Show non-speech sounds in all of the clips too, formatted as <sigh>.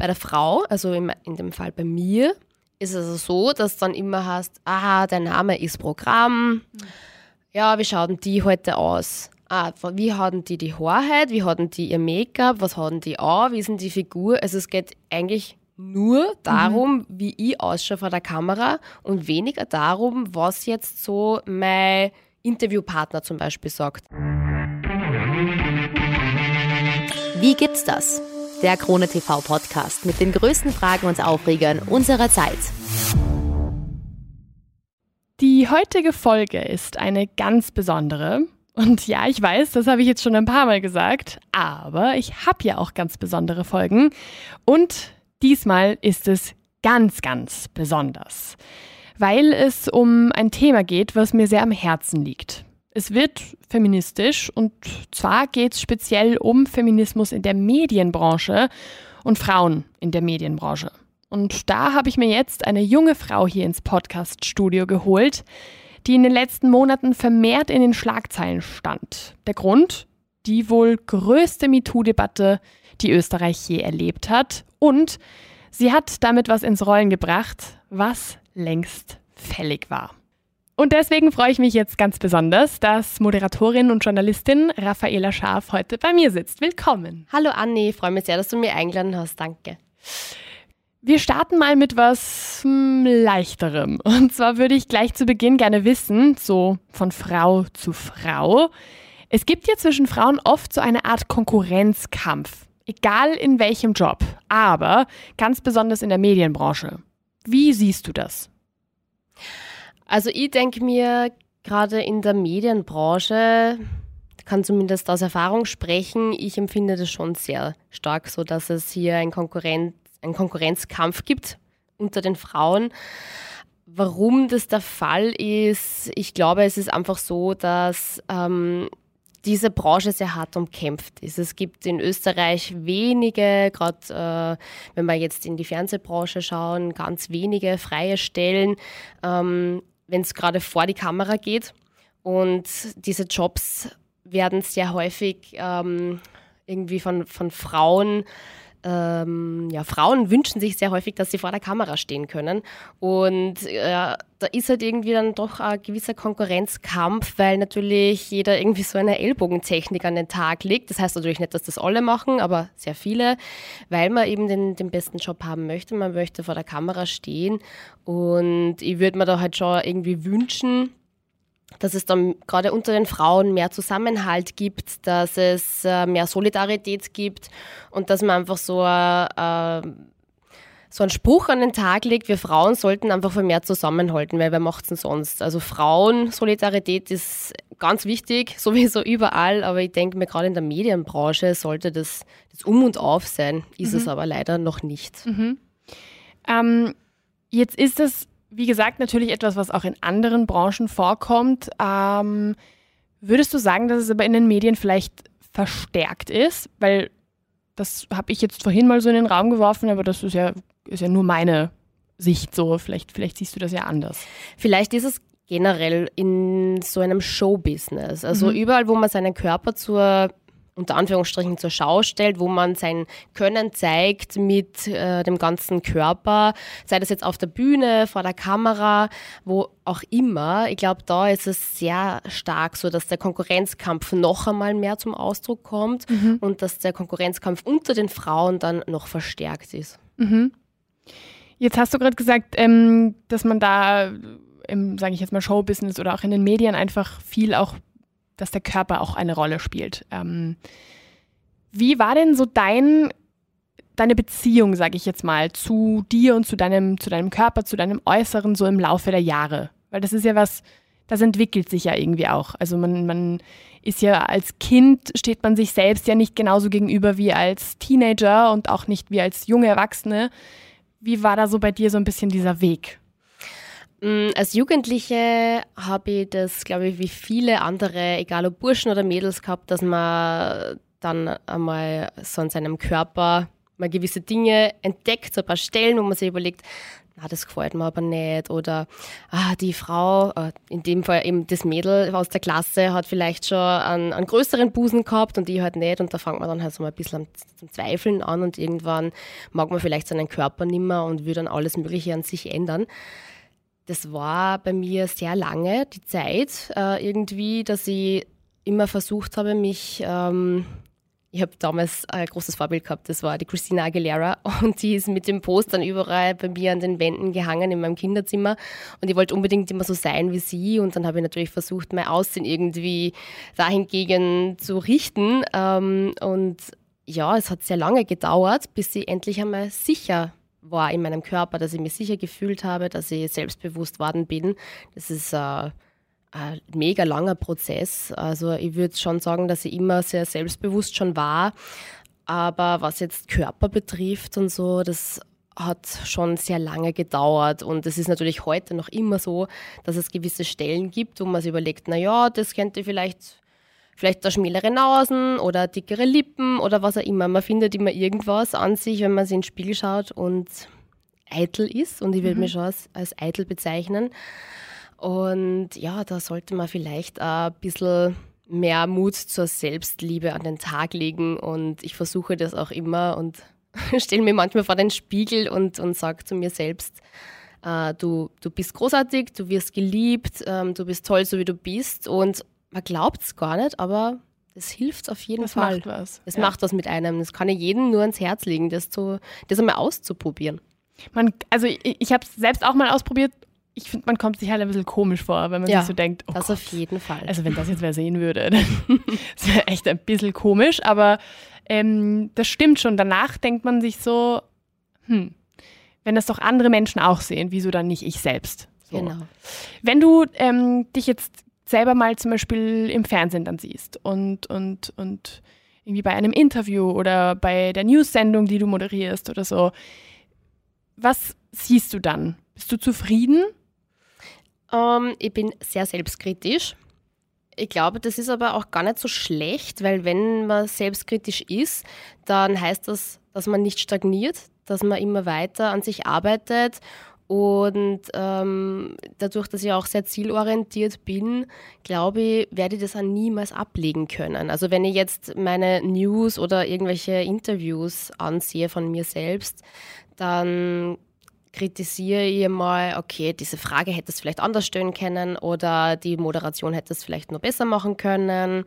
Bei der Frau, also in, in dem Fall bei mir, ist es also so, dass dann immer heißt, aha, dein Name ist Programm. Ja, wie schaut denn die heute aus? Ah, wie hatten die die Haarheit? Wie hatten die ihr Make-up? Was hatten die an? Wie ist denn die Figur? Also es geht eigentlich nur darum, mhm. wie ich ausschaue vor der Kamera und weniger darum, was jetzt so mein Interviewpartner zum Beispiel sagt. Wie gibt's das? Der Krone TV Podcast mit den größten Fragen und Aufregern unserer Zeit. Die heutige Folge ist eine ganz besondere. Und ja, ich weiß, das habe ich jetzt schon ein paar Mal gesagt, aber ich habe ja auch ganz besondere Folgen. Und diesmal ist es ganz, ganz besonders, weil es um ein Thema geht, was mir sehr am Herzen liegt. Es wird feministisch und zwar geht es speziell um Feminismus in der Medienbranche und Frauen in der Medienbranche. Und da habe ich mir jetzt eine junge Frau hier ins Podcast-Studio geholt, die in den letzten Monaten vermehrt in den Schlagzeilen stand. Der Grund? Die wohl größte MeToo-Debatte, die Österreich je erlebt hat. Und sie hat damit was ins Rollen gebracht, was längst fällig war. Und deswegen freue ich mich jetzt ganz besonders, dass Moderatorin und Journalistin Raffaela Scharf heute bei mir sitzt. Willkommen. Hallo Anni, freue mich sehr, dass du mir eingeladen hast. Danke. Wir starten mal mit was hm, leichterem. Und zwar würde ich gleich zu Beginn gerne wissen, so von Frau zu Frau, es gibt ja zwischen Frauen oft so eine Art Konkurrenzkampf, egal in welchem Job, aber ganz besonders in der Medienbranche. Wie siehst du das? Also ich denke mir, gerade in der Medienbranche, kann zumindest aus Erfahrung sprechen, ich empfinde das schon sehr stark so, dass es hier ein Konkurrenz, einen Konkurrenzkampf gibt unter den Frauen. Warum das der Fall ist, ich glaube, es ist einfach so, dass ähm, diese Branche sehr hart umkämpft ist. Es gibt in Österreich wenige, gerade äh, wenn wir jetzt in die Fernsehbranche schauen, ganz wenige freie Stellen. Ähm, wenn es gerade vor die Kamera geht. Und diese Jobs werden sehr häufig ähm, irgendwie von, von Frauen ähm, ja, Frauen wünschen sich sehr häufig, dass sie vor der Kamera stehen können. Und äh, da ist halt irgendwie dann doch ein gewisser Konkurrenzkampf, weil natürlich jeder irgendwie so eine Ellbogentechnik an den Tag legt. Das heißt natürlich nicht, dass das alle machen, aber sehr viele, weil man eben den, den besten Job haben möchte. Man möchte vor der Kamera stehen. Und ich würde mir da halt schon irgendwie wünschen, dass es dann gerade unter den Frauen mehr Zusammenhalt gibt, dass es äh, mehr Solidarität gibt und dass man einfach so, äh, so einen Spruch an den Tag legt, wir Frauen sollten einfach mehr zusammenhalten, weil wer macht es denn sonst? Also Frauen-Solidarität ist ganz wichtig, <laughs> sowieso überall, aber ich denke mir gerade in der Medienbranche sollte das, das Um und Auf sein, ist mhm. es aber leider noch nicht. Mhm. Ähm, jetzt ist es wie gesagt, natürlich etwas, was auch in anderen Branchen vorkommt. Ähm, würdest du sagen, dass es aber in den Medien vielleicht verstärkt ist? Weil das habe ich jetzt vorhin mal so in den Raum geworfen, aber das ist ja, ist ja nur meine Sicht so. Vielleicht, vielleicht siehst du das ja anders. Vielleicht ist es generell in so einem Showbusiness. Also mhm. überall, wo man seinen Körper zur unter Anführungsstrichen zur Schau stellt, wo man sein Können zeigt mit äh, dem ganzen Körper, sei das jetzt auf der Bühne, vor der Kamera, wo auch immer. Ich glaube, da ist es sehr stark so, dass der Konkurrenzkampf noch einmal mehr zum Ausdruck kommt mhm. und dass der Konkurrenzkampf unter den Frauen dann noch verstärkt ist. Mhm. Jetzt hast du gerade gesagt, ähm, dass man da im, sage ich jetzt mal, Showbusiness oder auch in den Medien einfach viel auch dass der Körper auch eine Rolle spielt. Ähm, wie war denn so dein, deine Beziehung, sage ich jetzt mal, zu dir und zu deinem, zu deinem Körper, zu deinem Äußeren so im Laufe der Jahre? Weil das ist ja was, das entwickelt sich ja irgendwie auch. Also man, man ist ja als Kind, steht man sich selbst ja nicht genauso gegenüber wie als Teenager und auch nicht wie als junge Erwachsene. Wie war da so bei dir so ein bisschen dieser Weg? Mm, als Jugendliche habe ich das, glaube ich, wie viele andere, egal ob Burschen oder Mädels gehabt, dass man dann einmal so an seinem Körper mal gewisse Dinge entdeckt, so ein paar Stellen, wo man sich überlegt, ah, das gefällt mir aber nicht oder ah, die Frau, äh, in dem Fall eben das Mädel aus der Klasse hat vielleicht schon einen, einen größeren Busen gehabt und die halt nicht und da fängt man dann halt so mal ein bisschen zum Zweifeln an und irgendwann mag man vielleicht seinen Körper nimmer und will dann alles Mögliche an sich ändern. Das war bei mir sehr lange die Zeit äh, irgendwie, dass ich immer versucht habe, mich ähm, ich habe damals ein großes Vorbild gehabt, das war die Christina Aguilera <laughs> und die ist mit dem Postern überall bei mir an den Wänden gehangen in meinem Kinderzimmer und ich wollte unbedingt immer so sein wie sie und dann habe ich natürlich versucht, mein Aussehen irgendwie dahingegen zu richten ähm, und ja, es hat sehr lange gedauert, bis ich endlich einmal sicher war in meinem Körper, dass ich mich sicher gefühlt habe, dass ich selbstbewusst worden bin. Das ist äh, ein mega langer Prozess. Also ich würde schon sagen, dass ich immer sehr selbstbewusst schon war. Aber was jetzt Körper betrifft und so, das hat schon sehr lange gedauert. Und es ist natürlich heute noch immer so, dass es gewisse Stellen gibt, wo man sich überlegt, na ja, das könnte vielleicht, vielleicht da schmälere Nasen oder dickere Lippen oder was auch immer. Man findet immer irgendwas an sich, wenn man sich in den Spiegel schaut und eitel ist. Und ich würde mhm. mich schon als, als eitel bezeichnen. Und ja, da sollte man vielleicht ein bisschen mehr Mut zur Selbstliebe an den Tag legen. Und ich versuche das auch immer und <laughs> stelle mir manchmal vor den Spiegel und, und sage zu mir selbst, äh, du, du bist großartig, du wirst geliebt, ähm, du bist toll, so wie du bist. Und man glaubt es gar nicht, aber es hilft auf jeden das Fall. Macht was. Es ja. macht was mit einem. Das kann ich jedem nur ans Herz legen, das, zu, das einmal auszuprobieren. Man, also ich, ich habe es selbst auch mal ausprobiert ich finde, man kommt sich halt ein bisschen komisch vor, wenn man ja, sich so denkt, oh das Gott. auf jeden Fall. Also wenn das jetzt wer sehen würde, <laughs> dann wäre echt ein bisschen komisch, aber ähm, das stimmt schon. Danach denkt man sich so, hm, wenn das doch andere Menschen auch sehen, wieso dann nicht ich selbst? So. Genau. Wenn du ähm, dich jetzt selber mal zum Beispiel im Fernsehen dann siehst und, und, und irgendwie bei einem Interview oder bei der News-Sendung, die du moderierst oder so, was siehst du dann? Bist du zufrieden ähm, ich bin sehr selbstkritisch. Ich glaube, das ist aber auch gar nicht so schlecht, weil wenn man selbstkritisch ist, dann heißt das, dass man nicht stagniert, dass man immer weiter an sich arbeitet und ähm, dadurch, dass ich auch sehr zielorientiert bin, glaube ich, werde ich das auch niemals ablegen können. Also wenn ich jetzt meine News oder irgendwelche Interviews ansehe von mir selbst, dann kritisiere ich mal, okay, diese Frage hätte es vielleicht anders stellen können oder die Moderation hätte es vielleicht nur besser machen können.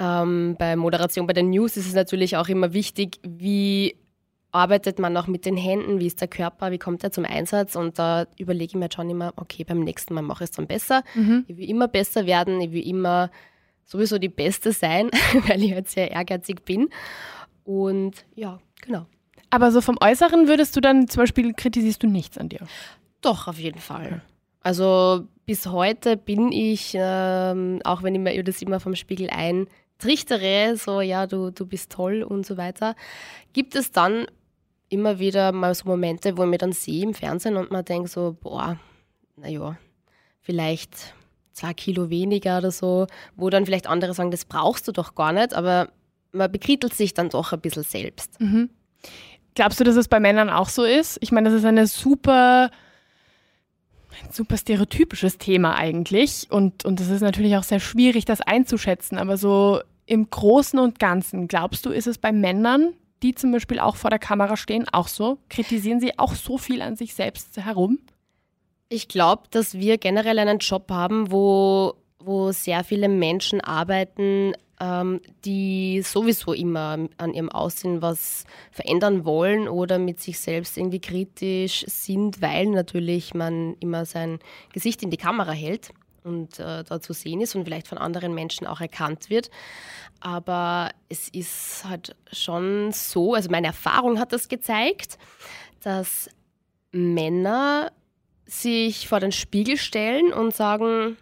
Ähm, bei Moderation bei den News ist es natürlich auch immer wichtig, wie arbeitet man auch mit den Händen, wie ist der Körper, wie kommt er zum Einsatz und da überlege ich mir schon immer, okay, beim nächsten Mal mache ich es dann besser. Mhm. Ich will immer besser werden, ich will immer sowieso die Beste sein, <laughs> weil ich halt sehr ehrgeizig bin. Und ja, genau. Aber so vom Äußeren würdest du dann zum Beispiel kritisierst du nichts an dir? Doch, auf jeden Fall. Also bis heute bin ich, ähm, auch wenn ich mir das immer vom Spiegel eintrichtere, so ja, du, du bist toll und so weiter, gibt es dann immer wieder mal so Momente, wo ich mir dann sehe im Fernsehen und man denkt so, boah, naja, vielleicht zwei Kilo weniger oder so, wo dann vielleicht andere sagen, das brauchst du doch gar nicht, aber man bekrittelt sich dann doch ein bisschen selbst. Mhm. Glaubst du, dass es bei Männern auch so ist? Ich meine, das ist eine super, ein super stereotypisches Thema eigentlich. Und, und es ist natürlich auch sehr schwierig, das einzuschätzen. Aber so im Großen und Ganzen, glaubst du, ist es bei Männern, die zum Beispiel auch vor der Kamera stehen, auch so? Kritisieren sie auch so viel an sich selbst herum? Ich glaube, dass wir generell einen Job haben, wo, wo sehr viele Menschen arbeiten, ähm, die sowieso immer an ihrem Aussehen was verändern wollen oder mit sich selbst irgendwie kritisch sind, weil natürlich man immer sein Gesicht in die Kamera hält und äh, da zu sehen ist und vielleicht von anderen Menschen auch erkannt wird. Aber es ist halt schon so, also meine Erfahrung hat das gezeigt, dass Männer sich vor den Spiegel stellen und sagen,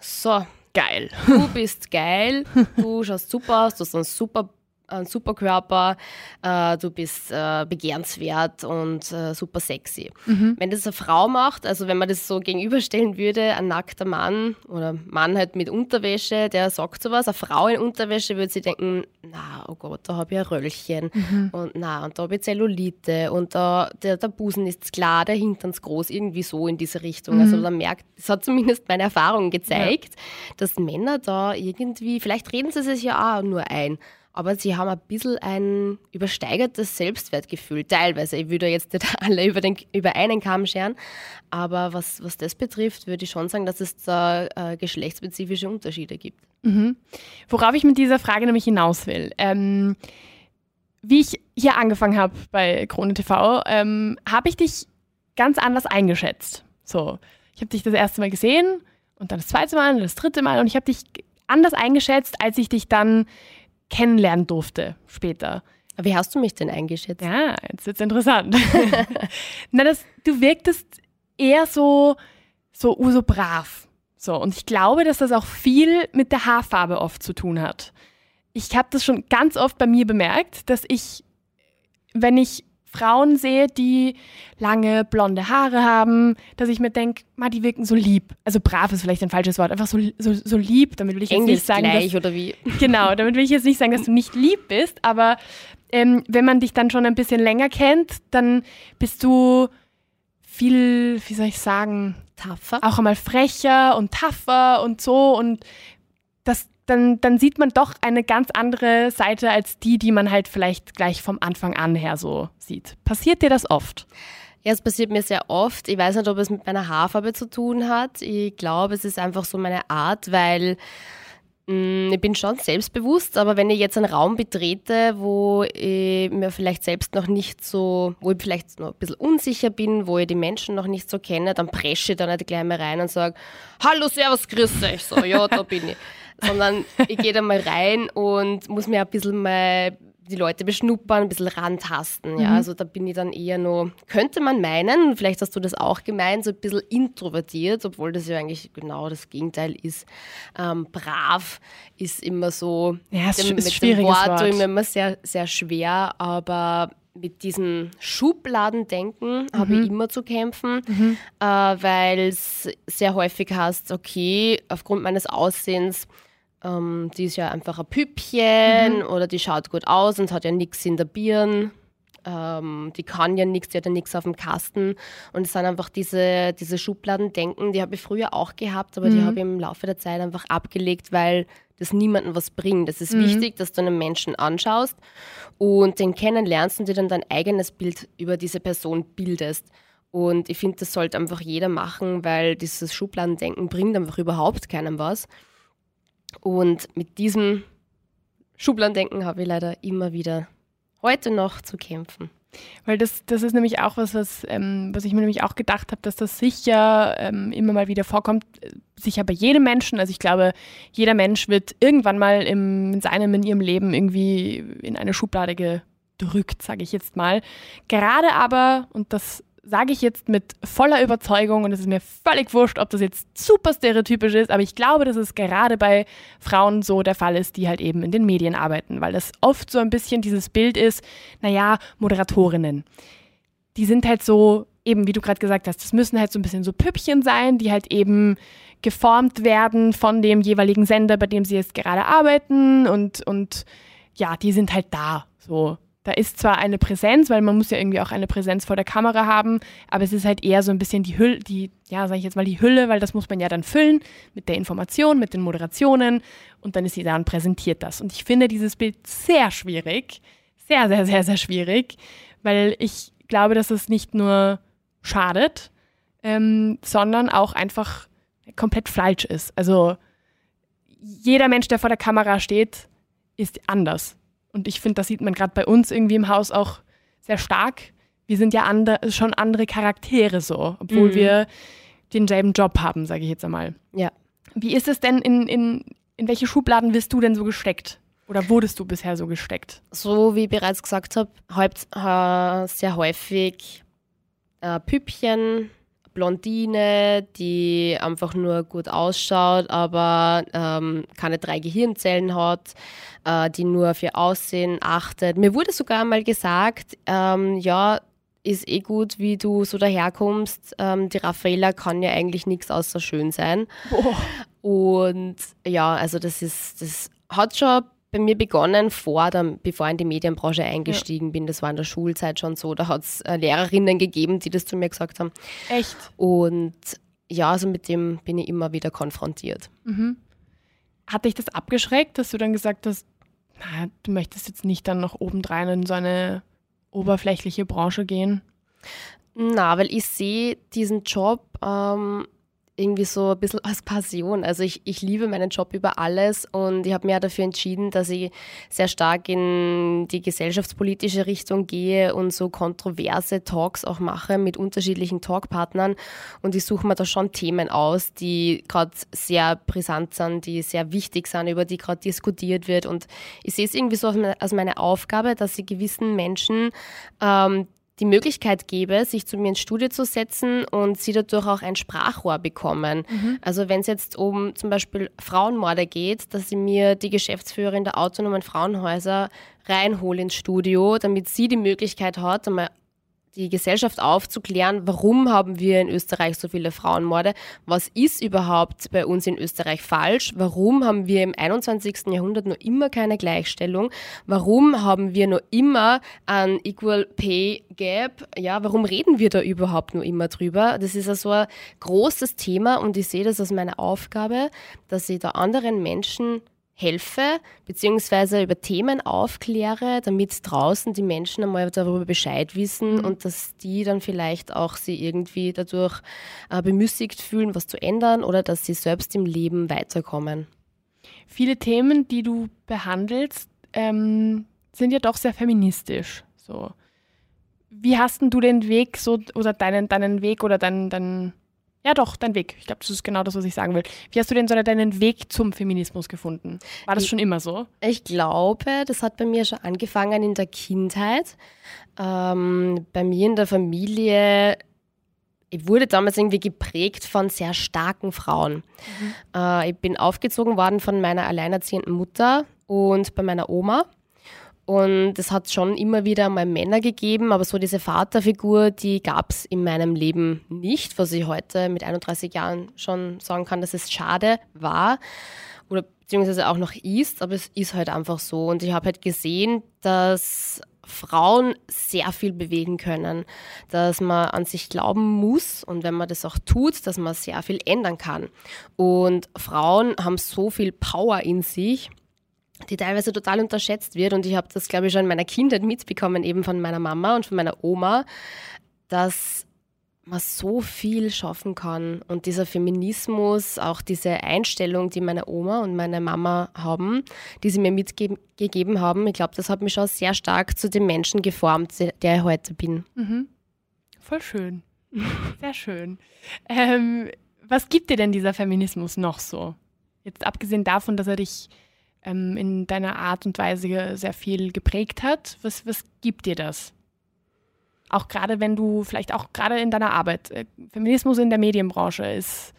so, geil. Du <laughs> bist geil, du schaust super aus, du hast einen super ein Superkörper, äh, du bist äh, begehrenswert und äh, super sexy. Mhm. Wenn das eine Frau macht, also wenn man das so gegenüberstellen würde, ein nackter Mann oder Mann halt mit Unterwäsche, der sagt sowas, eine Frau in Unterwäsche würde sie denken, na, oh Gott, da habe ich ein Röllchen mhm. und na, und da habe ich Zellulite und da, der, der Busen ist klar, der Hintern ist groß, irgendwie so in diese Richtung. Also mhm. Also man merkt, das hat zumindest meine Erfahrung gezeigt, ja. dass Männer da irgendwie, vielleicht reden sie sich ja auch nur ein, aber sie haben ein bisschen ein übersteigertes Selbstwertgefühl, teilweise. Ich würde jetzt nicht <laughs> alle über, den, über einen Kamm scheren, aber was, was das betrifft, würde ich schon sagen, dass es da äh, geschlechtsspezifische Unterschiede gibt. Mhm. Worauf ich mit dieser Frage nämlich hinaus will. Ähm, wie ich hier angefangen habe bei Krone TV, ähm, habe ich dich ganz anders eingeschätzt. So, ich habe dich das erste Mal gesehen und dann das zweite Mal und das dritte Mal und ich habe dich anders eingeschätzt, als ich dich dann kennenlernen durfte später. Wie hast du mich denn eingeschätzt? Ja, jetzt wird es interessant. <laughs> Na, das, du wirktest eher so, so, so brav. So, und ich glaube, dass das auch viel mit der Haarfarbe oft zu tun hat. Ich habe das schon ganz oft bei mir bemerkt, dass ich, wenn ich Frauen sehe, die lange blonde Haare haben, dass ich mir denke, die wirken so lieb. Also brav ist vielleicht ein falsches Wort, einfach so, so, so lieb, damit will ich jetzt nicht sagen, gleich, dass, oder wie? <laughs> Genau, damit will ich jetzt nicht sagen, dass du nicht lieb bist, aber ähm, wenn man dich dann schon ein bisschen länger kennt, dann bist du viel, wie soll ich sagen, tougher. Auch einmal frecher und tougher und so und das dann, dann sieht man doch eine ganz andere Seite als die, die man halt vielleicht gleich vom Anfang an her so sieht. Passiert dir das oft? Ja, es passiert mir sehr oft. Ich weiß nicht, ob es mit meiner Haarfarbe zu tun hat. Ich glaube, es ist einfach so meine Art, weil mh, mm, ich bin schon selbstbewusst, aber wenn ich jetzt einen Raum betrete, wo ich mir vielleicht selbst noch nicht so, wo ich vielleicht noch ein bisschen unsicher bin, wo ich die Menschen noch nicht so kenne, dann presche ich da nicht gleich mal rein und sage, Hallo, Servus, grüß dich. So, ja, da bin ich <laughs> sondern ich gehe da mal rein und muss mir ein bisschen mal die Leute beschnuppern, ein bisschen rantasten. Ja? Mhm. Also da bin ich dann eher nur, könnte man meinen, vielleicht hast du das auch gemeint, so ein bisschen introvertiert, obwohl das ja eigentlich genau das Gegenteil ist. Ähm, brav ist immer so, ja, dem, ist mit dem Wort, Wort. immer sehr, sehr schwer, aber mit diesem Schubladendenken mhm. habe ich immer zu kämpfen, mhm. äh, weil es sehr häufig heißt, okay, aufgrund meines Aussehens ähm, die ist ja einfach ein Püppchen mhm. oder die schaut gut aus und hat ja nichts in der Birne. Ähm, die kann ja nichts, die hat ja nichts auf dem Kasten. Und es sind einfach diese, diese Schubladendenken, die habe ich früher auch gehabt, aber mhm. die habe ich im Laufe der Zeit einfach abgelegt, weil das niemandem was bringt. Es ist mhm. wichtig, dass du einen Menschen anschaust und den kennenlernst und dir dann dein eigenes Bild über diese Person bildest. Und ich finde, das sollte einfach jeder machen, weil dieses Schubladendenken bringt einfach überhaupt keinem was. Und mit diesem Schubladendenken habe ich leider immer wieder heute noch zu kämpfen. Weil das, das ist nämlich auch was, was, ähm, was ich mir nämlich auch gedacht habe, dass das sicher ähm, immer mal wieder vorkommt, sicher bei jedem Menschen. Also ich glaube, jeder Mensch wird irgendwann mal im, in seinem, in ihrem Leben irgendwie in eine Schublade gedrückt, sage ich jetzt mal. Gerade aber, und das sage ich jetzt mit voller Überzeugung und es ist mir völlig wurscht, ob das jetzt super stereotypisch ist, aber ich glaube, dass es gerade bei Frauen so der Fall ist, die halt eben in den Medien arbeiten, weil das oft so ein bisschen dieses Bild ist, naja, Moderatorinnen. Die sind halt so, eben wie du gerade gesagt hast, das müssen halt so ein bisschen so Püppchen sein, die halt eben geformt werden von dem jeweiligen Sender, bei dem sie jetzt gerade arbeiten und, und ja, die sind halt da, so da ist zwar eine Präsenz, weil man muss ja irgendwie auch eine Präsenz vor der Kamera haben, aber es ist halt eher so ein bisschen die Hülle, die, ja, sage ich jetzt mal die Hülle, weil das muss man ja dann füllen mit der Information, mit den Moderationen und dann ist sie da und präsentiert das. Und ich finde dieses Bild sehr schwierig, sehr, sehr, sehr, sehr schwierig, weil ich glaube, dass es nicht nur schadet, ähm, sondern auch einfach komplett falsch ist. Also jeder Mensch, der vor der Kamera steht, ist anders. Und ich finde, das sieht man gerade bei uns irgendwie im Haus auch sehr stark. Wir sind ja andre, schon andere Charaktere so, obwohl mhm. wir denselben Job haben, sage ich jetzt einmal. Ja. Wie ist es denn, in, in, in welche Schubladen wirst du denn so gesteckt? Oder wurdest du bisher so gesteckt? So wie ich bereits gesagt habe, äh, sehr häufig äh, Püppchen, Blondine, die einfach nur gut ausschaut, aber ähm, keine drei Gehirnzellen hat, äh, die nur auf ihr Aussehen achtet. Mir wurde sogar mal gesagt, ähm, ja, ist eh gut, wie du so daherkommst. Ähm, die Raffaella kann ja eigentlich nichts außer schön sein. Boah. Und ja, also das ist, das hat schon bei mir begonnen, vor der, bevor ich in die Medienbranche eingestiegen ja. bin. Das war in der Schulzeit schon so. Da hat es äh, Lehrerinnen gegeben, die das zu mir gesagt haben. Echt? Und ja, also mit dem bin ich immer wieder konfrontiert. Mhm. Hat dich das abgeschreckt, dass du dann gesagt hast, naja, du möchtest jetzt nicht dann noch obendrein in so eine oberflächliche Branche gehen? Na, weil ich sehe diesen Job ähm, irgendwie so ein bisschen als Passion. Also ich, ich liebe meinen Job über alles und ich habe mir dafür entschieden, dass ich sehr stark in die gesellschaftspolitische Richtung gehe und so kontroverse Talks auch mache mit unterschiedlichen Talkpartnern. Und ich suche mir da schon Themen aus, die gerade sehr brisant sind, die sehr wichtig sind, über die gerade diskutiert wird. Und ich sehe es irgendwie so als meine Aufgabe, dass ich gewissen Menschen ähm, die Möglichkeit gebe, sich zu mir ins Studio zu setzen und sie dadurch auch ein Sprachrohr bekommen. Mhm. Also wenn es jetzt um zum Beispiel Frauenmorde geht, dass sie mir die Geschäftsführerin der autonomen Frauenhäuser reinhole ins Studio, damit sie die Möglichkeit hat, einmal die Gesellschaft aufzuklären, warum haben wir in Österreich so viele Frauenmorde, was ist überhaupt bei uns in Österreich falsch, warum haben wir im 21. Jahrhundert noch immer keine Gleichstellung, warum haben wir noch immer ein Equal Pay Gap, ja, warum reden wir da überhaupt noch immer drüber? Das ist also ein großes Thema und ich sehe das als meine Aufgabe, dass ich da anderen Menschen helfe, beziehungsweise über Themen aufkläre, damit draußen die Menschen einmal darüber Bescheid wissen mhm. und dass die dann vielleicht auch sie irgendwie dadurch äh, bemüßigt fühlen, was zu ändern oder dass sie selbst im Leben weiterkommen. Viele Themen, die du behandelst, ähm, sind ja doch sehr feministisch. So. Wie hast denn du den Weg so oder deinen, deinen Weg oder deinen, deinen ja, doch, dein Weg. Ich glaube, das ist genau das, was ich sagen will. Wie hast du denn so deinen Weg zum Feminismus gefunden? War das schon immer so? Ich glaube, das hat bei mir schon angefangen in der Kindheit. Ähm, bei mir in der Familie ich wurde damals irgendwie geprägt von sehr starken Frauen. Mhm. Äh, ich bin aufgezogen worden von meiner alleinerziehenden Mutter und bei meiner Oma. Und es hat schon immer wieder mal Männer gegeben, aber so diese Vaterfigur, die gab es in meinem Leben nicht, was ich heute mit 31 Jahren schon sagen kann, dass es schade war oder beziehungsweise auch noch ist, aber es ist halt einfach so. Und ich habe halt gesehen, dass Frauen sehr viel bewegen können, dass man an sich glauben muss und wenn man das auch tut, dass man sehr viel ändern kann. Und Frauen haben so viel Power in sich die teilweise total unterschätzt wird. Und ich habe das, glaube ich, schon in meiner Kindheit mitbekommen, eben von meiner Mama und von meiner Oma, dass man so viel schaffen kann. Und dieser Feminismus, auch diese Einstellung, die meine Oma und meine Mama haben, die sie mir mitgegeben haben, ich glaube, das hat mich schon sehr stark zu dem Menschen geformt, der ich heute bin. Mhm. Voll schön. Sehr schön. Ähm, was gibt dir denn dieser Feminismus noch so? Jetzt abgesehen davon, dass er dich ähm, in deiner Art und Weise sehr viel geprägt hat. Was, was gibt dir das? Auch gerade wenn du, vielleicht auch gerade in deiner Arbeit, äh, Feminismus in der Medienbranche ist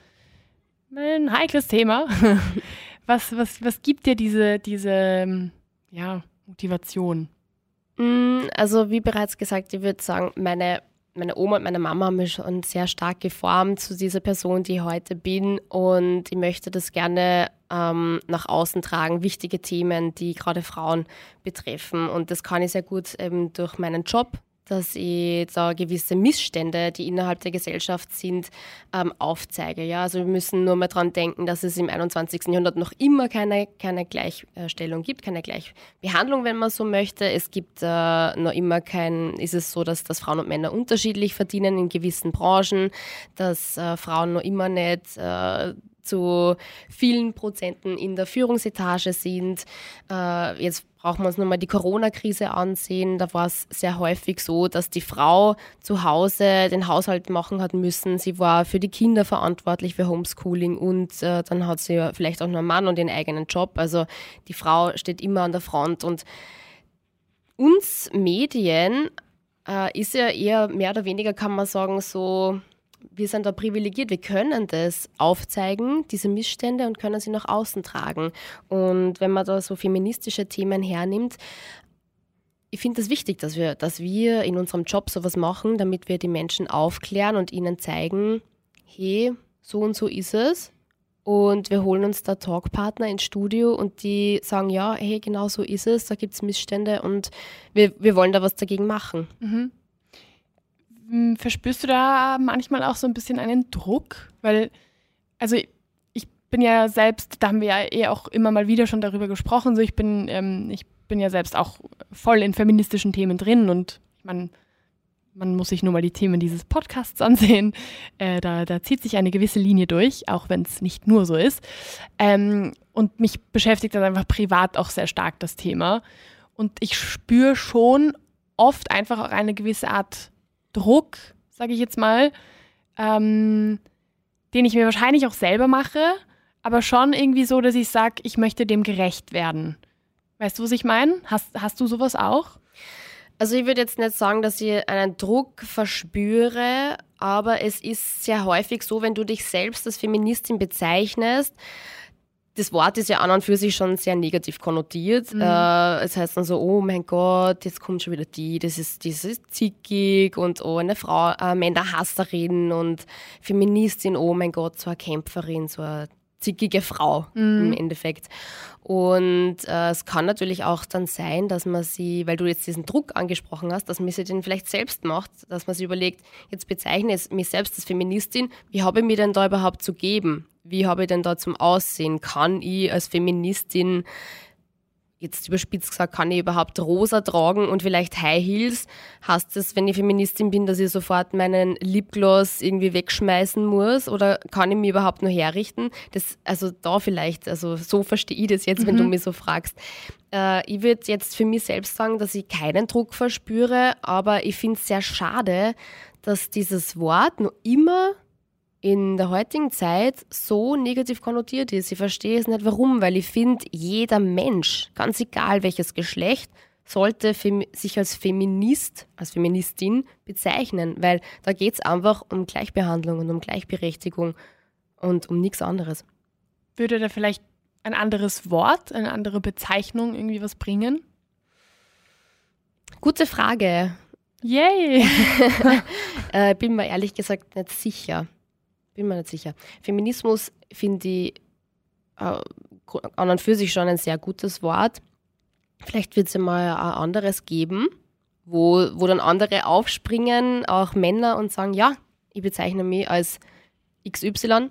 ein heikles Thema. <laughs> was, was, was gibt dir diese, diese ähm, ja, Motivation? Mm, also wie bereits gesagt, ich würde sagen, meine meine Oma und meine Mama haben mich schon sehr stark geformt zu dieser Person, die ich heute bin. Und ich möchte das gerne ähm, nach außen tragen, wichtige Themen, die gerade Frauen betreffen. Und das kann ich sehr gut eben durch meinen Job, dass ich da gewisse Missstände, die innerhalb der Gesellschaft sind, ähm, aufzeige. Ja? Also wir müssen nur mal dran denken, dass es im 21. Jahrhundert noch immer keine, keine Gleichstellung gibt, keine Gleichbehandlung, wenn man so möchte. Es gibt äh, noch immer kein, ist es so, dass, dass Frauen und Männer unterschiedlich verdienen in gewissen Branchen, dass äh, Frauen noch immer nicht äh, zu vielen Prozenten in der Führungsetage sind. Äh, jetzt brauchen wir uns nochmal die Corona-Krise ansehen. Da war es sehr häufig so, dass die Frau zu Hause den Haushalt machen hat müssen. Sie war für die Kinder verantwortlich für Homeschooling und äh, dann hat sie vielleicht auch noch einen Mann und ihren eigenen Job. Also die Frau steht immer an der Front und uns Medien äh, ist ja eher mehr oder weniger, kann man sagen, so wir sind da privilegiert, wir können das aufzeigen, diese Missstände und können sie nach außen tragen. Und wenn man da so feministische Themen hernimmt, ich finde es das wichtig, dass wir, dass wir in unserem Job sowas machen, damit wir die Menschen aufklären und ihnen zeigen, hey, so und so ist es. Und wir holen uns da Talkpartner ins Studio und die sagen, ja, hey, genau so ist es, da gibt es Missstände und wir, wir wollen da was dagegen machen. Mhm. Hm, verspürst du da manchmal auch so ein bisschen einen Druck? Weil, also ich bin ja selbst, da haben wir ja eh auch immer mal wieder schon darüber gesprochen, so ich bin, ähm, ich bin ja selbst auch voll in feministischen Themen drin und man, man muss sich nur mal die Themen dieses Podcasts ansehen. Äh, da, da zieht sich eine gewisse Linie durch, auch wenn es nicht nur so ist. Ähm, und mich beschäftigt das einfach privat auch sehr stark, das Thema. Und ich spüre schon oft einfach auch eine gewisse Art Druck, sage ich jetzt mal, ähm, den ich mir wahrscheinlich auch selber mache, aber schon irgendwie so, dass ich sage, ich möchte dem gerecht werden. Weißt du, was ich meine? Hast, hast du sowas auch? Also ich würde jetzt nicht sagen, dass ich einen Druck verspüre, aber es ist sehr häufig so, wenn du dich selbst als Feministin bezeichnest, das Wort ist ja an und für sich schon sehr negativ konnotiert. Mhm. Äh, es heißt dann so, oh mein Gott, jetzt kommt schon wieder die, das ist, das ist zickig und oh, eine Frau, äh, Männerhasserin und Feministin, oh mein Gott, so eine Kämpferin, so eine zickige Frau mhm. im Endeffekt. Und äh, es kann natürlich auch dann sein, dass man sie, weil du jetzt diesen Druck angesprochen hast, dass man sie den vielleicht selbst macht, dass man sich überlegt, jetzt bezeichne ich mich selbst als Feministin, wie habe ich mir denn da überhaupt zu geben? Wie habe ich denn da zum Aussehen? Kann ich als Feministin jetzt überspitzt gesagt, kann ich überhaupt rosa tragen und vielleicht High Heels? Heißt das, wenn ich Feministin bin, dass ich sofort meinen Lipgloss irgendwie wegschmeißen muss? Oder kann ich mich überhaupt nur herrichten? Das, also da vielleicht, also so verstehe ich das jetzt, mhm. wenn du mhm. mich so fragst. Äh, ich würde jetzt für mich selbst sagen, dass ich keinen Druck verspüre, aber ich finde es sehr schade, dass dieses Wort noch immer in der heutigen Zeit so negativ konnotiert ist. Ich verstehe es nicht warum, weil ich finde, jeder Mensch, ganz egal welches Geschlecht, sollte sich als Feminist, als Feministin bezeichnen, weil da geht es einfach um Gleichbehandlung und um Gleichberechtigung und um nichts anderes. Würde da vielleicht ein anderes Wort, eine andere Bezeichnung irgendwie was bringen? Gute Frage. Yay! <laughs> <laughs> äh, bin mir ehrlich gesagt nicht sicher bin mir nicht sicher. Feminismus finde ich äh, an und für sich schon ein sehr gutes Wort. Vielleicht wird es ja mal ein anderes geben, wo, wo dann andere aufspringen, auch Männer, und sagen, ja, ich bezeichne mich als XY,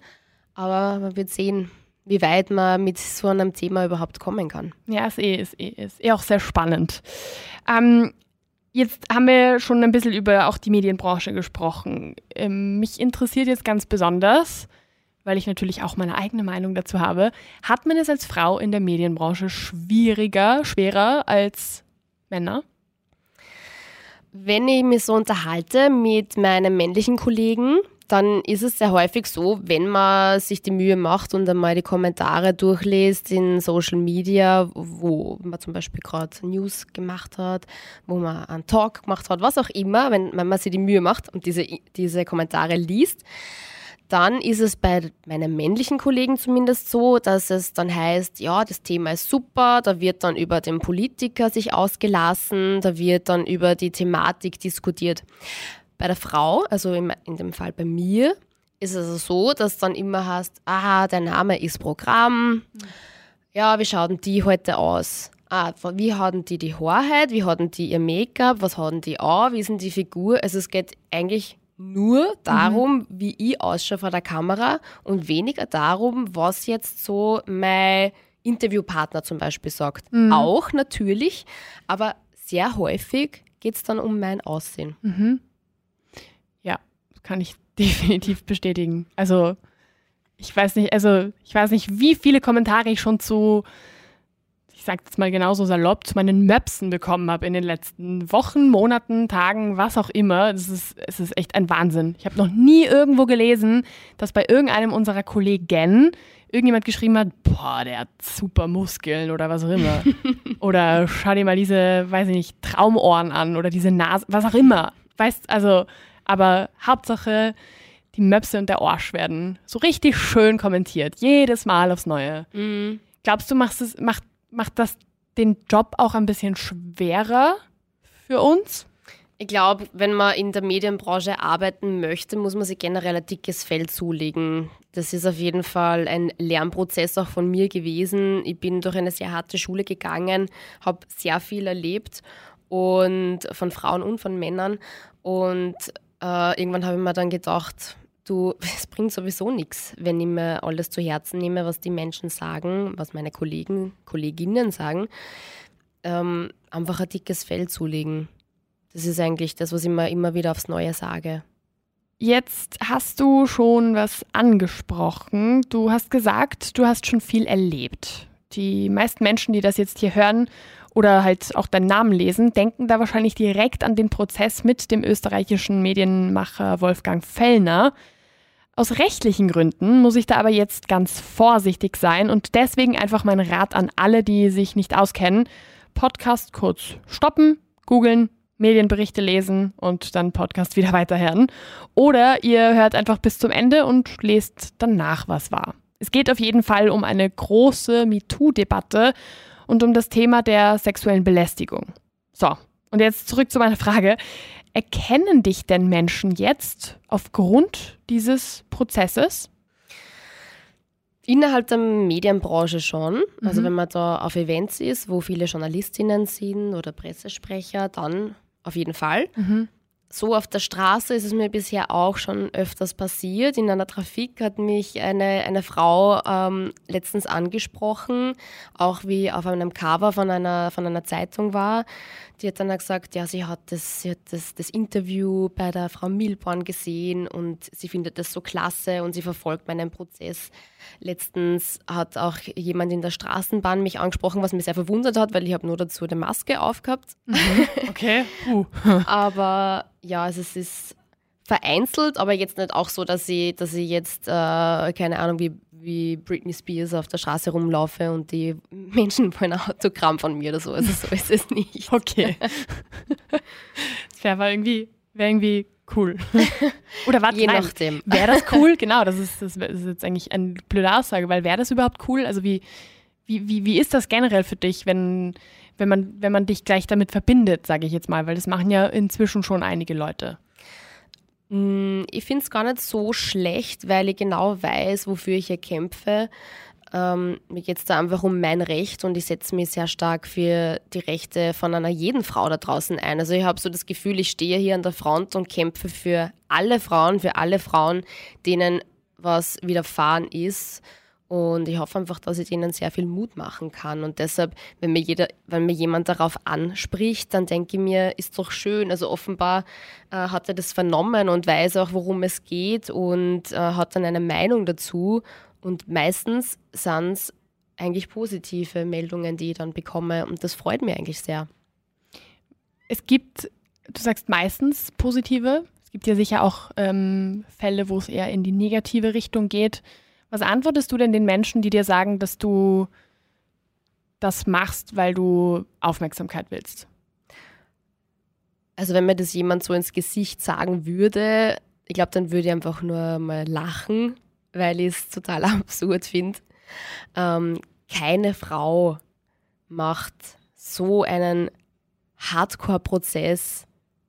aber man wird sehen, wie weit man mit so einem Thema überhaupt kommen kann. Ja, ist eh, ist eh, ist eh auch sehr spannend. Ähm, Jetzt haben wir schon ein bisschen über auch die Medienbranche gesprochen. Ähm, mich interessiert jetzt ganz besonders, weil ich natürlich auch meine eigene Meinung dazu habe, hat man es als Frau in der Medienbranche schwieriger, schwerer als Männer? Wenn ich mich so unterhalte mit meinen männlichen Kollegen, dann ist es sehr häufig so, wenn man sich die Mühe macht und einmal die Kommentare durchliest in Social Media, wo man zum Beispiel gerade News gemacht hat, wo man einen Talk gemacht hat, was auch immer, wenn, wenn man sich die Mühe macht und diese, diese Kommentare liest, dann ist es bei meinen männlichen Kollegen zumindest so, dass es dann heißt, ja, das Thema ist super, da wird dann über den Politiker sich ausgelassen, da wird dann über die Thematik diskutiert. Bei der Frau, also in, in dem Fall bei mir, ist es also so, dass dann immer heißt, aha, der Name ist Programm. Ja, wie schauen die heute aus? Ah, wie hatten die die Haarheit? Wie hatten die ihr Make-up? Was hatten die an? Wie sind die Figur? Also es geht eigentlich nur darum, mhm. wie ich ausschaue vor der Kamera und weniger darum, was jetzt so mein Interviewpartner zum Beispiel sagt. Mhm. Auch natürlich, aber sehr häufig geht es dann um mein Aussehen. Mhm kann ich <laughs> definitiv bestätigen. Also ich weiß nicht, also ich weiß nicht, wie viele Kommentare ich schon zu, ich sag jetzt mal genauso salopp, zu meinen Möpsen bekommen habe in den letzten Wochen, Monaten, Tagen, was auch immer. Das ist, es ist echt ein Wahnsinn. Ich habe noch nie irgendwo gelesen, dass bei irgendeinem unserer Kollegen irgendjemand geschrieben hat, boah, der hat super Muskeln oder was auch immer. <laughs> oder schau dir mal diese, weiß ich nicht, Traumohren an oder diese Nase, was auch immer. Weißt, also aber Hauptsache, die Möpse und der Orsch werden so richtig schön kommentiert. Jedes Mal aufs Neue. Mhm. Glaubst du, machst es, macht, macht das den Job auch ein bisschen schwerer für uns? Ich glaube, wenn man in der Medienbranche arbeiten möchte, muss man sich generell ein dickes Fell zulegen. Das ist auf jeden Fall ein Lernprozess auch von mir gewesen. Ich bin durch eine sehr harte Schule gegangen, habe sehr viel erlebt und von Frauen und von Männern. Und äh, irgendwann habe ich mir dann gedacht, du, <laughs> es bringt sowieso nichts, wenn ich mir alles zu Herzen nehme, was die Menschen sagen, was meine Kollegen, Kolleginnen sagen. Ähm, einfach ein dickes Fell zulegen. Das ist eigentlich das, was ich mir immer wieder aufs Neue sage. Jetzt hast du schon was angesprochen. Du hast gesagt, du hast schon viel erlebt. Die meisten Menschen, die das jetzt hier hören oder halt auch deinen Namen lesen, denken da wahrscheinlich direkt an den Prozess mit dem österreichischen Medienmacher Wolfgang Fellner. Aus rechtlichen Gründen muss ich da aber jetzt ganz vorsichtig sein und deswegen einfach mein Rat an alle, die sich nicht auskennen. Podcast kurz stoppen, googeln, Medienberichte lesen und dann Podcast wieder <laughs> weiterhören. Oder ihr hört einfach bis zum Ende und lest danach, was war. Es geht auf jeden Fall um eine große MeToo-Debatte und um das Thema der sexuellen Belästigung. So, und jetzt zurück zu meiner Frage. Erkennen dich denn Menschen jetzt aufgrund dieses Prozesses? Innerhalb der Medienbranche schon. Also Mhm. wenn man da auf Events ist, wo viele Journalistinnen sind oder Pressesprecher, dann auf jeden Fall. So auf der Straße ist es mir bisher auch schon öfters passiert. In einer Trafik hat mich eine, eine Frau ähm, letztens angesprochen, auch wie auf einem Cover von einer, von einer Zeitung war. Die hat dann gesagt, ja, sie hat, das, sie hat das, das Interview bei der Frau Milborn gesehen und sie findet das so klasse und sie verfolgt meinen Prozess. Letztens hat auch jemand in der Straßenbahn mich angesprochen, was mich sehr verwundert hat, weil ich habe nur dazu eine Maske aufgehabt. Okay. Uh. <laughs> Aber ja, also es ist vereinzelt, aber jetzt nicht auch so, dass ich, dass ich jetzt, äh, keine Ahnung, wie, wie Britney Spears auf der Straße rumlaufe und die <laughs> Menschen wollen ein Autogramm von mir oder so. Also so ist es nicht. Okay. <laughs> das wäre aber irgendwie, wär irgendwie cool. <laughs> Oder warte, Je nein. nachdem. <laughs> Wäre das cool? <laughs> Genau, das ist, das ist jetzt eigentlich eine blöde Aussage, weil wäre das überhaupt cool? Also wie, wie, wie, wie ist das generell für dich, wenn, wenn, man, wenn man dich gleich damit verbindet, sage ich jetzt mal, weil das machen ja inzwischen schon einige Leute. Mm, Ich finde es gar nicht so schlecht, weil ich genau weiß, wofür ich hier kämpfe. Ähm, mir geht es da einfach um mein Recht und ich setze mich sehr stark für die Rechte von einer jeden Frau da draußen ein. Also ich habe so das Gefühl, ich stehe hier an der Front und kämpfe für alle Frauen, für alle Frauen, denen was widerfahren ist. Und ich hoffe einfach, dass ich denen sehr viel Mut machen kann. Und deshalb, wenn mir, jeder, wenn mir jemand darauf anspricht, dann denke ich mir, ist doch schön. Also offenbar äh, hat er das vernommen und weiß auch, worum es geht und äh, hat dann eine Meinung dazu. Und meistens sind es eigentlich positive Meldungen, die ich dann bekomme. Und das freut mich eigentlich sehr. Es gibt, du sagst meistens positive, es gibt ja sicher auch ähm, Fälle, wo es eher in die negative Richtung geht. Was antwortest du denn den Menschen, die dir sagen, dass du das machst, weil du Aufmerksamkeit willst? Also wenn mir das jemand so ins Gesicht sagen würde, ich glaube, dann würde ich einfach nur mal lachen, weil ich es total <laughs> absurd finde. Ähm, keine Frau macht so einen Hardcore-Prozess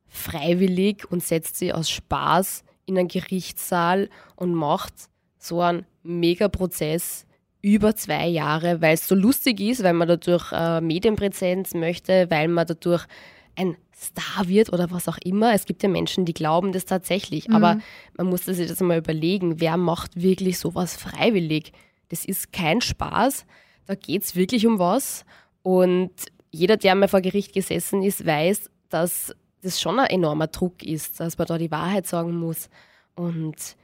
freiwillig und setzt sie aus Spaß in einen Gerichtssaal und macht so einen Megaprozess über zwei Jahre, weil es so lustig ist, weil man dadurch äh, Medienpräsenz möchte, weil man dadurch ein Star wird oder was auch immer. Es gibt ja Menschen, die glauben das tatsächlich, aber man muss sich das mal überlegen, wer macht wirklich sowas freiwillig? Das ist kein Spaß, da geht es wirklich um was. Und jeder, der mal vor Gericht gesessen ist, weiß, dass das schon ein enormer Druck ist, dass man da die Wahrheit sagen muss. Und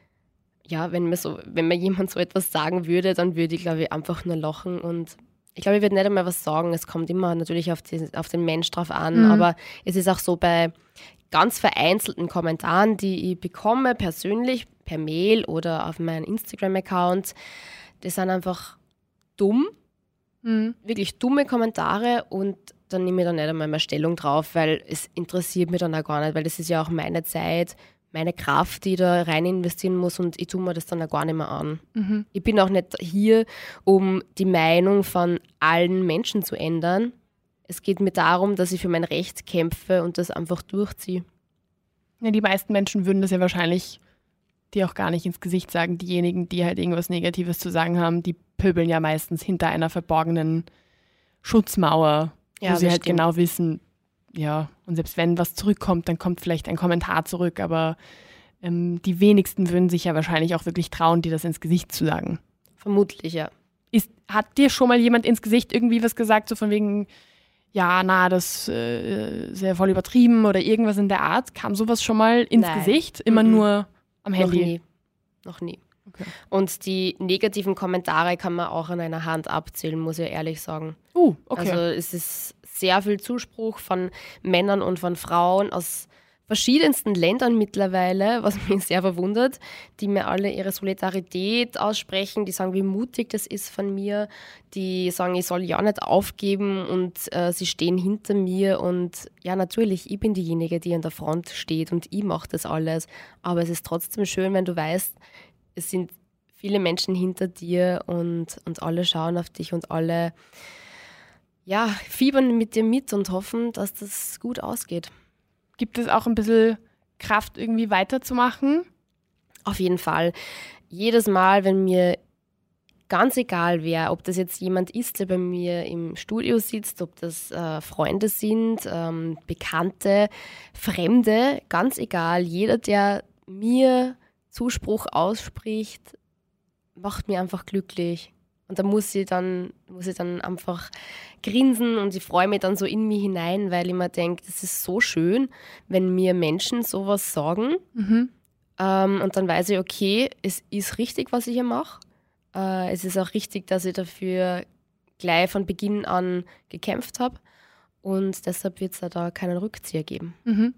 ja, wenn mir, so, wenn mir jemand so etwas sagen würde, dann würde ich, glaube ich, einfach nur lachen und ich glaube, ich würde nicht einmal was sagen. Es kommt immer natürlich auf, die, auf den Mensch drauf an, Mhm. aber es ist auch so bei ganz vereinzelten Kommentaren, die ich bekomme, persönlich, per Mail oder auf meinem Instagram-Account, die sind einfach dumm, Mhm. wirklich dumme Kommentare und dann nehme ich da nicht einmal mehr Stellung drauf, weil es interessiert mich dann auch gar nicht, weil das ist ja auch meine Zeit, meine Kraft, die ich da rein investieren muss und ich tue mir das dann auch gar nicht mehr an. Mhm. Ich bin auch nicht hier, um die Meinung von allen Menschen zu ändern. Es geht mir darum, dass ich für mein Recht kämpfe und das einfach durchziehe. Ja, die meisten Menschen würden das ja wahrscheinlich dir auch gar nicht ins Gesicht sagen. Diejenigen, die halt irgendwas Negatives zu sagen haben, die pöbeln ja meistens hinter einer verborgenen Schutzmauer, Ja, wo sie halt stimmt. genau wissen, ja, und selbst wenn was zurückkommt, dann kommt vielleicht ein Kommentar zurück, aber ähm, die wenigsten würden sich ja wahrscheinlich auch wirklich trauen, dir das ins Gesicht zu sagen. Vermutlich, ja. Ist, hat dir schon mal jemand ins Gesicht irgendwie was gesagt, so von wegen, ja, na, das äh, ist ja voll übertrieben oder irgendwas in der Art? Kam sowas schon mal ins Nein. Gesicht? Immer Mhm. nur am Handy? Noch nie. Noch nie. Okay. Und die negativen Kommentare kann man auch an einer Hand abzählen, muss ich ehrlich sagen. Uh, okay. Also es ist sehr viel Zuspruch von Männern und von Frauen aus verschiedensten Ländern mittlerweile, was <laughs> mich sehr verwundert, die mir alle ihre Solidarität aussprechen, die sagen, wie mutig das ist von mir, die sagen, ich soll ja nicht aufgeben und äh, sie stehen hinter mir und ja, natürlich, ich bin diejenige, die an der Front steht und ich mache das alles, aber es ist trotzdem schön, wenn du weißt, es sind viele Menschen hinter dir und, und alle schauen auf dich und alle ja, fiebern mit dir mit und hoffen, dass das gut ausgeht. Gibt es auch ein bisschen Kraft, irgendwie weiterzumachen? Auf jeden Fall. Jedes Mal, wenn mir ganz egal wer, ob das jetzt jemand ist, der bei mir im Studio sitzt, ob das äh, Freunde sind, ähm, Bekannte, Fremde, ganz egal, jeder, der mir Zuspruch ausspricht, macht mir einfach glücklich. Und da muss ich dann, muss ich dann einfach grinsen und ich freue mich dann so in mich hinein, weil ich mir denke, das ist so schön, wenn mir Menschen sowas sagen. Mhm. Ähm, und dann weiß ich, okay, es ist richtig, was ich hier mache. Äh, es ist auch richtig, dass ich dafür gleich von Beginn an gekämpft habe. Und deshalb wird es da keinen Rückzieher geben. Mhm.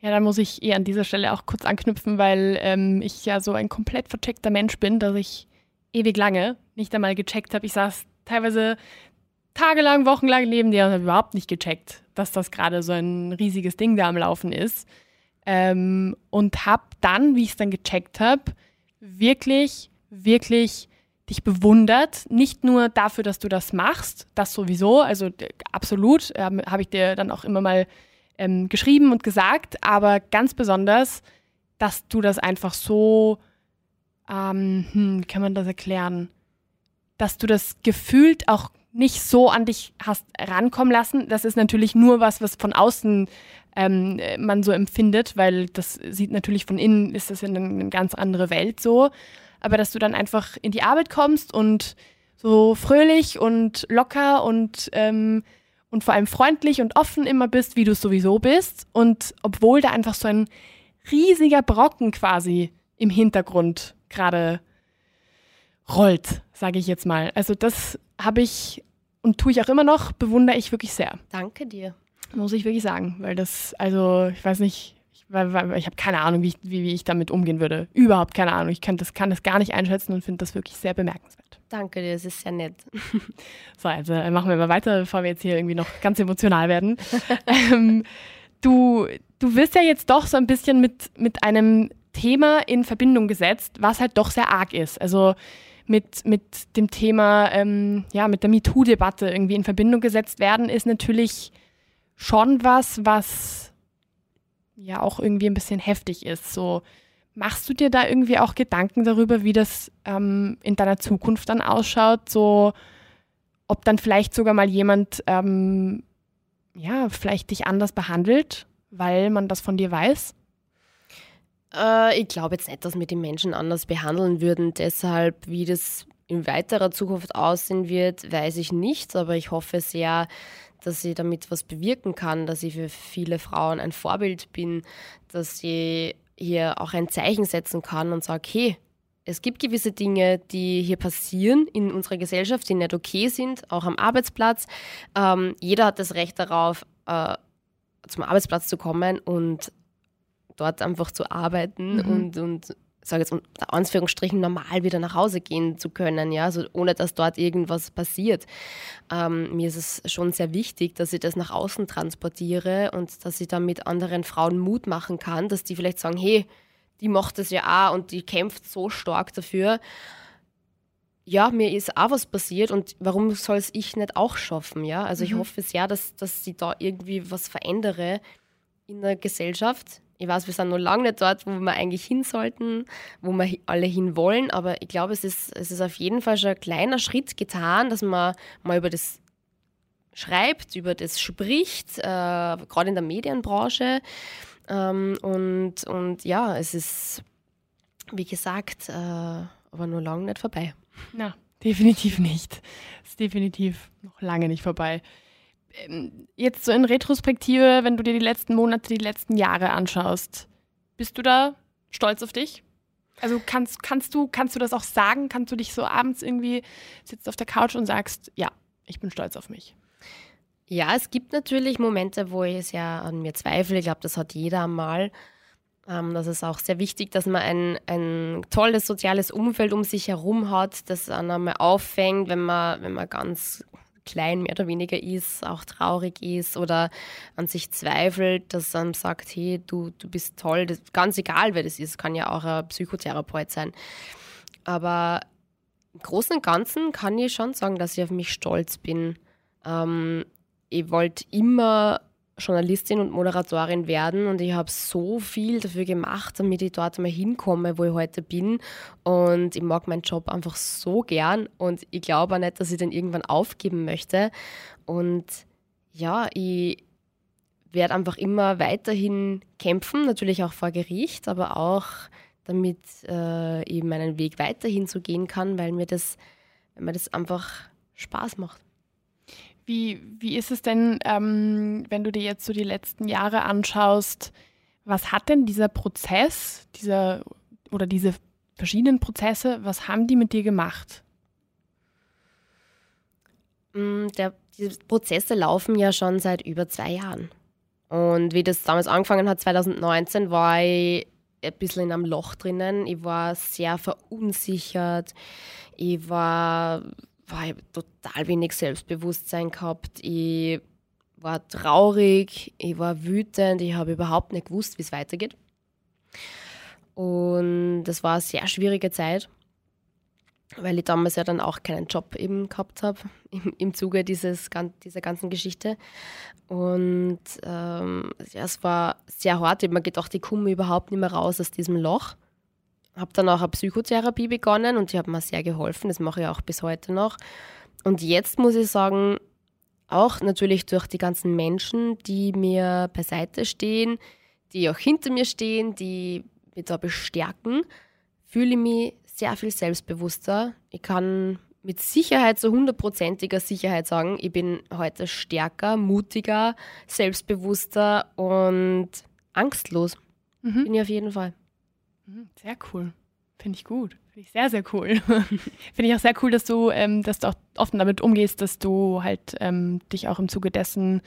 Ja, da muss ich eh an dieser Stelle auch kurz anknüpfen, weil ähm, ich ja so ein komplett vercheckter Mensch bin, dass ich ewig lange nicht einmal gecheckt habe. Ich saß teilweise tagelang, wochenlang neben dir und habe überhaupt nicht gecheckt, dass das gerade so ein riesiges Ding da am Laufen ist. Ähm, und habe dann, wie ich es dann gecheckt habe, wirklich, wirklich dich bewundert. Nicht nur dafür, dass du das machst, das sowieso, also d- absolut, ähm, habe ich dir dann auch immer mal ähm, geschrieben und gesagt, aber ganz besonders, dass du das einfach so, ähm, hm, wie kann man das erklären, dass du das gefühlt auch nicht so an dich hast rankommen lassen. Das ist natürlich nur was, was von außen ähm, äh, man so empfindet, weil das sieht natürlich von innen, ist das in eine, eine ganz andere Welt so. Aber dass du dann einfach in die Arbeit kommst und so fröhlich und locker und, ähm, und vor allem freundlich und offen immer bist, wie du es sowieso bist. Und obwohl da einfach so ein riesiger Brocken quasi im Hintergrund gerade rollt, sage ich jetzt mal. Also das habe ich und tue ich auch immer noch, bewundere ich wirklich sehr. Danke dir. Muss ich wirklich sagen, weil das, also ich weiß nicht, ich, weil- weil- ich habe keine Ahnung, wie ich, wie, wie ich damit umgehen würde. Überhaupt keine Ahnung. Ich kann das, kann das gar nicht einschätzen und finde das wirklich sehr bemerkenswert. Danke dir, es ist sehr nett. <laughs> So, also äh, machen wir mal weiter, bevor wir jetzt hier irgendwie noch ganz emotional werden. <laughs> ähm, du, du wirst ja jetzt doch so ein bisschen mit, mit einem Thema in Verbindung gesetzt, was halt doch sehr arg ist. Also mit, mit dem Thema, ähm, ja, mit der MeToo-Debatte irgendwie in Verbindung gesetzt werden, ist natürlich schon was, was ja auch irgendwie ein bisschen heftig ist. So, machst du dir da irgendwie auch Gedanken darüber, wie das ähm, in deiner Zukunft dann ausschaut? So, ob dann vielleicht sogar mal jemand, ähm, ja, vielleicht dich anders behandelt, weil man das von dir weiß? Äh, ich glaube jetzt nicht, dass wir die Menschen anders behandeln würden. Deshalb, wie das in weiterer Zukunft aussehen wird, weiß ich nicht. Aber ich hoffe sehr, dass ich damit was bewirken kann, dass ich für viele Frauen ein Vorbild bin, dass ich hier auch ein Zeichen setzen kann und sage, hey, es gibt gewisse Dinge, die hier passieren in unserer Gesellschaft, die nicht okay sind, auch am Arbeitsplatz. Ähm, jeder hat das Recht darauf, äh, zum Arbeitsplatz zu kommen und dort einfach zu arbeiten Mhm. und, und sage jetzt unter Anführungsstrichen, normal wieder nach Hause gehen zu können, ja, also ohne dass dort irgendwas passiert. Ähm, mir ist es schon sehr wichtig, dass ich das nach außen transportiere und dass ich damit anderen Frauen Mut machen kann, dass die vielleicht sagen, hey, die macht das ja auch und die kämpft so stark dafür. Ja, mir ist auch was passiert und warum soll es ich nicht auch schaffen, ja? Also mhm. ich hoffe sehr, dass, dass sie da irgendwie was verändere in der Gesellschaft, ich weiß, wir sind noch lange nicht dort, wo wir eigentlich hin sollten, wo wir alle hin wollen, aber ich glaube, es ist, es ist auf jeden Fall schon ein kleiner Schritt getan, dass man mal über das schreibt, über das spricht, äh, gerade in der Medienbranche. Ähm, und, und ja, es ist, wie gesagt, äh, aber nur lange nicht vorbei. Na, definitiv nicht. Es ist definitiv noch lange nicht vorbei. Ähm, jetzt so in Retrospektive, wenn du dir die letzten Monate, die letzten Jahre anschaust, bist du da stolz auf dich? Also kannst, kannst, du, kannst du das auch sagen? Kannst du dich so abends irgendwie sitzt auf der Couch und sagst, ja, ich bin stolz auf mich? Ja, es gibt natürlich Momente, wo ich sehr an mir zweifle. Ich glaube, das hat jeder einmal. Ähm, das ist auch sehr wichtig, dass man ein, ein tolles soziales Umfeld um sich herum hat, das einen einmal auffängt, wenn man, wenn man ganz klein mehr oder weniger ist, auch traurig ist oder an sich zweifelt, dass man sagt, hey, du, du bist toll, das, ganz egal, wer das ist, kann ja auch ein Psychotherapeut sein. Aber im Großen und Ganzen kann ich schon sagen, dass ich auf mich stolz bin. Ähm, ich wollte immer Journalistin und Moderatorin werden und ich habe so viel dafür gemacht, damit ich dort mal hinkomme, wo ich heute bin. Und ich mag meinen Job einfach so gern und ich glaube auch nicht, dass ich den irgendwann aufgeben möchte. Und ja, ich werde einfach immer weiterhin kämpfen, natürlich auch vor Gericht, aber auch damit äh, ich meinen Weg weiterhin so gehen kann, weil mir das, weil mir das einfach Spaß macht. Wie, wie ist es denn, ähm, wenn du dir jetzt so die letzten Jahre anschaust, was hat denn dieser Prozess, dieser oder diese verschiedenen Prozesse, was haben die mit dir gemacht? Mm, der, die Prozesse laufen ja schon seit über zwei Jahren. Und wie das damals angefangen hat, 2019, war ich ein bisschen in einem Loch drinnen. Ich war sehr verunsichert. Ich war boah, ich total wenig Selbstbewusstsein gehabt. Ich war traurig, ich war wütend, ich habe überhaupt nicht gewusst, wie es weitergeht. Und das war eine sehr schwierige Zeit, weil ich damals ja dann auch keinen Job eben gehabt habe im, im Zuge dieses, dieser ganzen Geschichte. Und ähm, ja, es war sehr hart. Ich habe mir gedacht, ich komme überhaupt nicht mehr raus aus diesem Loch habe dann auch eine Psychotherapie begonnen und die hat mir sehr geholfen. Das mache ich auch bis heute noch. Und jetzt muss ich sagen, auch natürlich durch die ganzen Menschen, die mir beiseite stehen, die auch hinter mir stehen, die mich da bestärken, fühle ich mich sehr viel selbstbewusster. Ich kann mit Sicherheit, so hundertprozentiger Sicherheit sagen, ich bin heute stärker, mutiger, selbstbewusster und angstlos. Mhm. Bin ich auf jeden Fall. Mhm, sehr cool. Finde ich gut. Finde ich sehr, sehr cool. <laughs> Finde ich auch sehr cool, dass du, ähm, dass du auch offen damit umgehst, dass du halt ähm, dich auch im Zuge dessen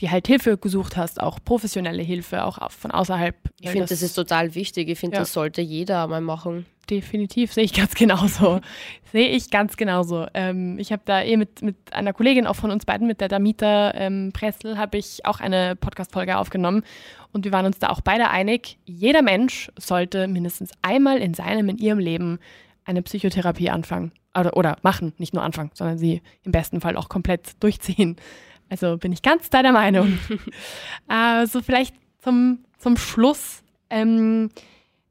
die halt Hilfe gesucht hast, auch professionelle Hilfe, auch von außerhalb. Ich finde, das, das, ist total wichtig. Ich finde, ja. das sollte jeder mal machen. Definitiv, sehe ich ganz genauso. <laughs> sehe ich ganz genauso. Ähm, ich habe da eh mit, mit einer Kollegin auch von uns beiden, mit der Damita ähm, Pressel, habe ich auch eine Podcast-Folge aufgenommen. Und wir waren uns da auch beide einig, jeder Mensch sollte mindestens einmal in seinem, in ihrem Leben eine Psychotherapie anfangen. Oder, oder machen, nicht nur anfangen, sondern sie im besten Fall auch komplett durchziehen. Also bin ich ganz deiner Meinung. <laughs> also vielleicht zum, zum Schluss ähm,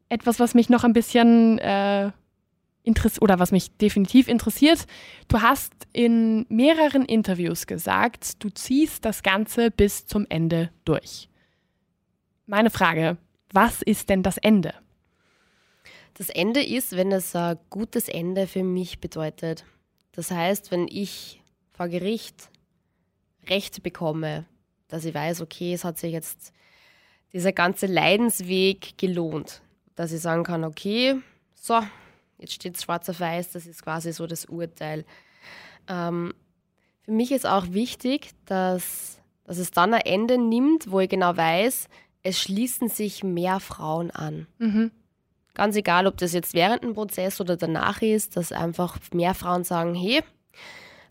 etwas, was mich noch ein bisschen äh, interessiert oder was mich definitiv interessiert. Du hast in mehreren Interviews gesagt, du ziehst das Ganze bis zum Ende durch. Meine Frage, was ist denn das Ende? Das Ende ist, wenn es ein gutes Ende für mich bedeutet. Das heißt, wenn ich vor Gericht Recht bekomme, dass ich weiß, okay, es hat sich jetzt dieser ganze Leidensweg gelohnt, dass ich sagen kann, okay, so, jetzt steht es schwarz auf weiß, das ist quasi so das Urteil. Ähm, für mich ist auch wichtig, dass, dass es dann ein Ende nimmt, wo ich genau weiß, es schließen sich mehr Frauen an. Mhm. Ganz egal, ob das jetzt während dem Prozess oder danach ist, dass einfach mehr Frauen sagen, hey,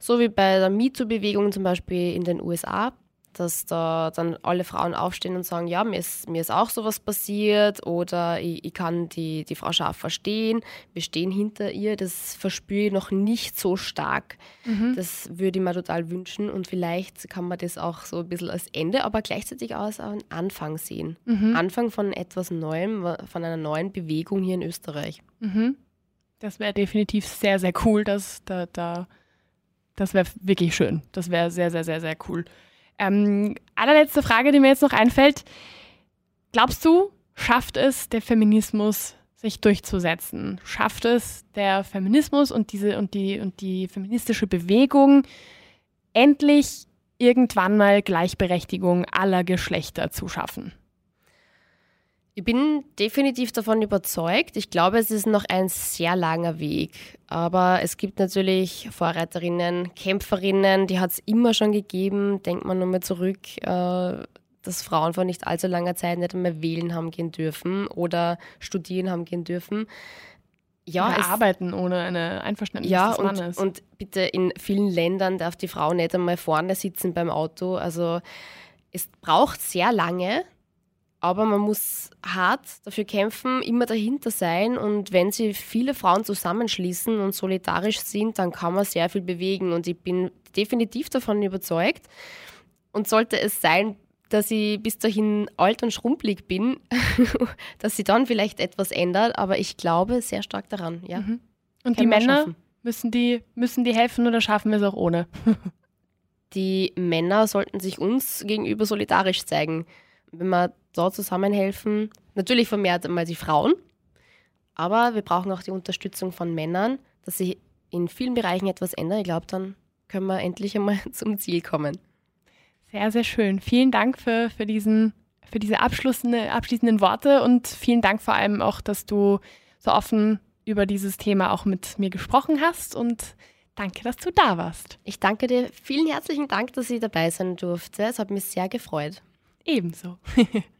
so wie bei der MeToo-Bewegung zum Beispiel in den USA, dass da dann alle Frauen aufstehen und sagen, ja, mir ist, mir ist auch sowas passiert oder ich, ich kann die, die Frau scharf verstehen, wir stehen hinter ihr, das verspüre ich noch nicht so stark. Mhm. Das würde ich mir total wünschen und vielleicht kann man das auch so ein bisschen als Ende, aber gleichzeitig auch als einen Anfang sehen. Mhm. Anfang von etwas Neuem, von einer neuen Bewegung hier in Österreich. Mhm. Das wäre definitiv sehr, sehr cool. Das, da, da, das wäre wirklich schön. Das wäre sehr, sehr, sehr, sehr cool. Ähm, allerletzte Frage, die mir jetzt noch einfällt. Glaubst du, schafft es der Feminismus, sich durchzusetzen? Schafft es der Feminismus und diese und die und die feministische Bewegung endlich irgendwann mal Gleichberechtigung aller Geschlechter zu schaffen? Ich bin definitiv davon überzeugt. Ich glaube, es ist noch ein sehr langer Weg. Aber es gibt natürlich Vorreiterinnen, Kämpferinnen, die hat es immer schon gegeben. Denkt man nur mal zurück, äh, dass Frauen vor nicht allzu langer Zeit nicht einmal wählen haben gehen dürfen oder studieren haben gehen dürfen. Ja, oder arbeiten ohne eine Einverständnis ja, des Mannes. Und, und bitte in vielen Ländern darf die Frau nicht einmal vorne sitzen beim Auto. Also es braucht sehr lange, aber man muss hart dafür kämpfen, immer dahinter sein. Und wenn sie viele Frauen zusammenschließen und solidarisch sind, dann kann man sehr viel bewegen. Und ich bin definitiv davon überzeugt. Und sollte es sein, dass ich bis dahin alt und schrumpelig bin, <laughs> dass sie dann vielleicht etwas ändert. Aber ich glaube sehr stark daran, ja. Mhm. Und die Männer, müssen die, müssen die helfen oder schaffen wir es auch ohne? <laughs> die Männer sollten sich uns gegenüber solidarisch zeigen. Wenn wir da zusammenhelfen. Natürlich vermehrt einmal die Frauen, aber wir brauchen auch die Unterstützung von Männern, dass sie in vielen Bereichen etwas ändern. Ich glaube, dann können wir endlich einmal <laughs> zum Ziel kommen. Sehr, sehr schön. Vielen Dank für, für, diesen, für diese abschließende, abschließenden Worte und vielen Dank vor allem auch, dass du so offen über dieses Thema auch mit mir gesprochen hast und danke, dass du da warst. Ich danke dir. Vielen herzlichen Dank, dass ich dabei sein durfte. Es hat mich sehr gefreut. Ebenso. <laughs>